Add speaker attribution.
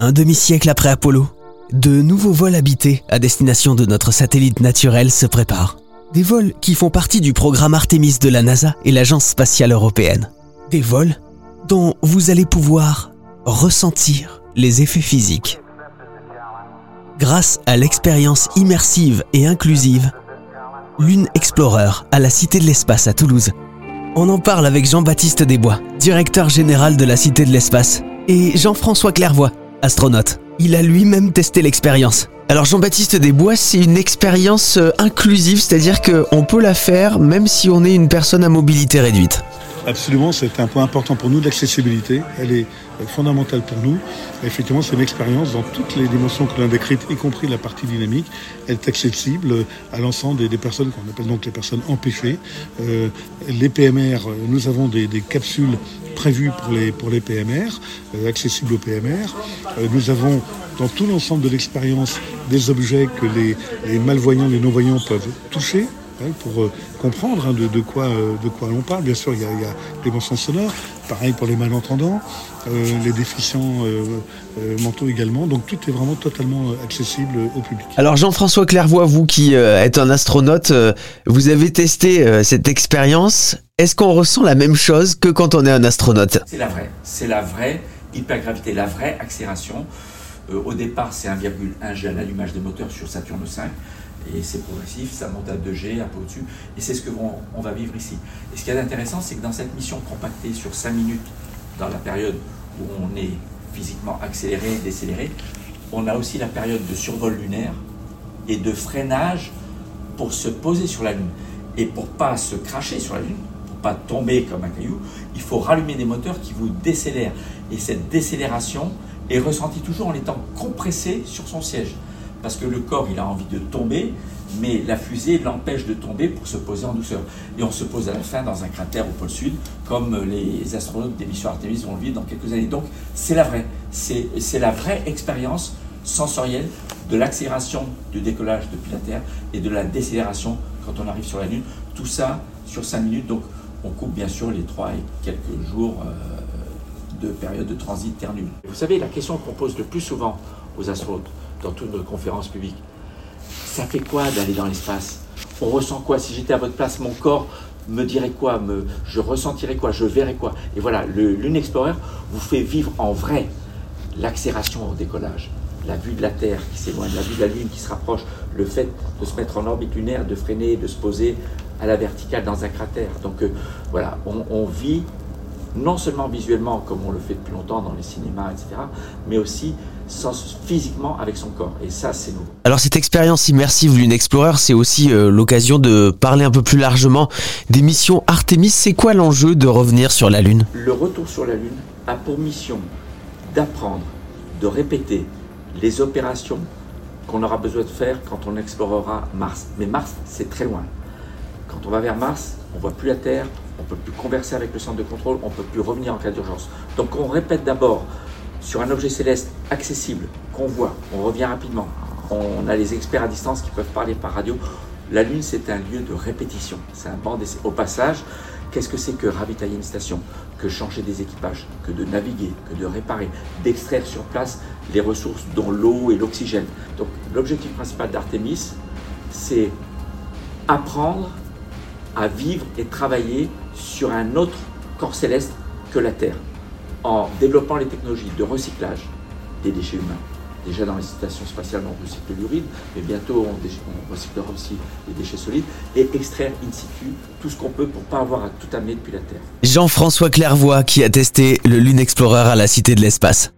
Speaker 1: Un demi-siècle après Apollo, de nouveaux vols habités à destination de notre satellite naturel se préparent. Des vols qui font partie du programme Artemis de la NASA et l'Agence spatiale européenne. Des vols dont vous allez pouvoir ressentir les effets physiques. Grâce à l'expérience immersive et inclusive, Lune Explorer à la Cité de l'Espace à Toulouse. On en parle avec Jean-Baptiste Desbois, directeur général de la Cité de l'Espace, et Jean-François Clairvoy, astronaute. Il a lui-même testé l'expérience. Alors Jean-Baptiste Desbois, c'est une expérience euh, inclusive, c'est-à-dire qu'on peut la faire même si on est une personne à mobilité réduite.
Speaker 2: Absolument, c'est un point important pour nous, l'accessibilité. Elle est fondamentale pour nous. effectivement, c'est une expérience dans toutes les dimensions que l'on a décrites, y compris la partie dynamique. Elle est accessible à l'ensemble des, personnes qu'on appelle donc les personnes empêchées. Euh, les PMR, nous avons des, capsules prévues pour les, PMR, euh, accessibles aux PMR. Euh, nous avons dans tout l'ensemble de l'expérience des objets que les, malvoyants, les non-voyants peuvent toucher pour euh, comprendre hein, de, quoi, euh, de quoi l'on parle. Bien sûr, il y, a, il y a les mensonges sonores, pareil pour les malentendants, euh, les déficients mentaux également. Donc tout est vraiment totalement accessible au public.
Speaker 1: Alors Jean-François Clairvoy, vous qui êtes un astronaute, vous avez testé cette expérience. Est-ce qu'on ressent la même chose que quand on est un astronaute?
Speaker 3: C'est la vraie. C'est la vraie hypergravité, la vraie accélération. au départ, c'est 1,1 G à l'allumage des moteurs sur Saturne 5 et c'est progressif, ça monte à 2G, un peu au-dessus, et c'est ce qu'on on va vivre ici. Et ce qui est intéressant, c'est que dans cette mission compactée sur 5 minutes, dans la période où on est physiquement accéléré, décéléré, on a aussi la période de survol lunaire et de freinage pour se poser sur la Lune. Et pour pas se cracher sur la Lune, pour pas tomber comme un caillou, il faut rallumer des moteurs qui vous décélèrent. Et cette décélération est ressentie toujours en étant compressé sur son siège parce que le corps, il a envie de tomber, mais la fusée l'empêche de tomber pour se poser en douceur. Et on se pose à la fin dans un cratère au pôle sud, comme les astronautes des missions Artemis vont le vivre dans quelques années. Donc c'est la vraie, c'est la vraie expérience sensorielle de l'accélération du décollage depuis la Terre et de la décélération quand on arrive sur la Lune. Tout ça sur 5 minutes, donc on coupe bien sûr les 3 et quelques jours euh, de période de transit Terre-Lune. Vous savez, la question qu'on pose le plus souvent aux astronautes, dans toutes nos conférences publiques. Ça fait quoi d'aller dans l'espace? On ressent quoi? Si j'étais à votre place, mon corps me dirait quoi? Me, Je ressentirais quoi? Je verrais quoi? Et voilà, le Lune Explorer vous fait vivre en vrai l'accélération au décollage, la vue de la Terre qui s'éloigne, la vue de la Lune qui se rapproche, le fait de se mettre en orbite lunaire, de freiner, de se poser à la verticale dans un cratère. Donc euh, voilà, on vit non seulement visuellement comme on le fait depuis longtemps dans les cinémas, etc., mais aussi physiquement avec son corps. Et ça, c'est nouveau.
Speaker 1: Alors cette expérience immersive Lune Explorer, c'est aussi euh, l'occasion de parler un peu plus largement des missions Artemis. C'est quoi l'enjeu de revenir sur la Lune?
Speaker 3: Le retour sur la Lune a pour mission d'apprendre, de répéter les opérations qu'on aura besoin de faire quand on explorera Mars. Mais Mars, c'est très loin. Quand on va vers Mars, on voit plus la Terre, on ne peut plus converser avec le centre de contrôle, on ne peut plus revenir en cas d'urgence. Donc on répète d'abord sur un objet céleste accessible, qu'on voit, on revient rapidement. On a les experts à distance qui peuvent parler par radio. La Lune, c'est un lieu de répétition, c'est un banc d'essai. Au passage, qu'est-ce que c'est que ravitailler une station Que changer des équipages, que de naviguer, que de réparer, d'extraire sur place les ressources dont l'eau et l'oxygène? Donc l'objectif principal d'Artemis, c'est apprendre à vivre et travailler sur un autre corps céleste que la Terre, en développant les technologies de recyclage des déchets humains. Déjà dans les stations spatiales, on recycle l'urine, mais bientôt on, recyclera aussi les déchets solides et extraire in situ tout ce qu'on peut pour pas avoir à tout amener depuis la Terre.
Speaker 1: Jean-François Clairvoy qui a testé le Lune Explorer à la Cité de l'Espace.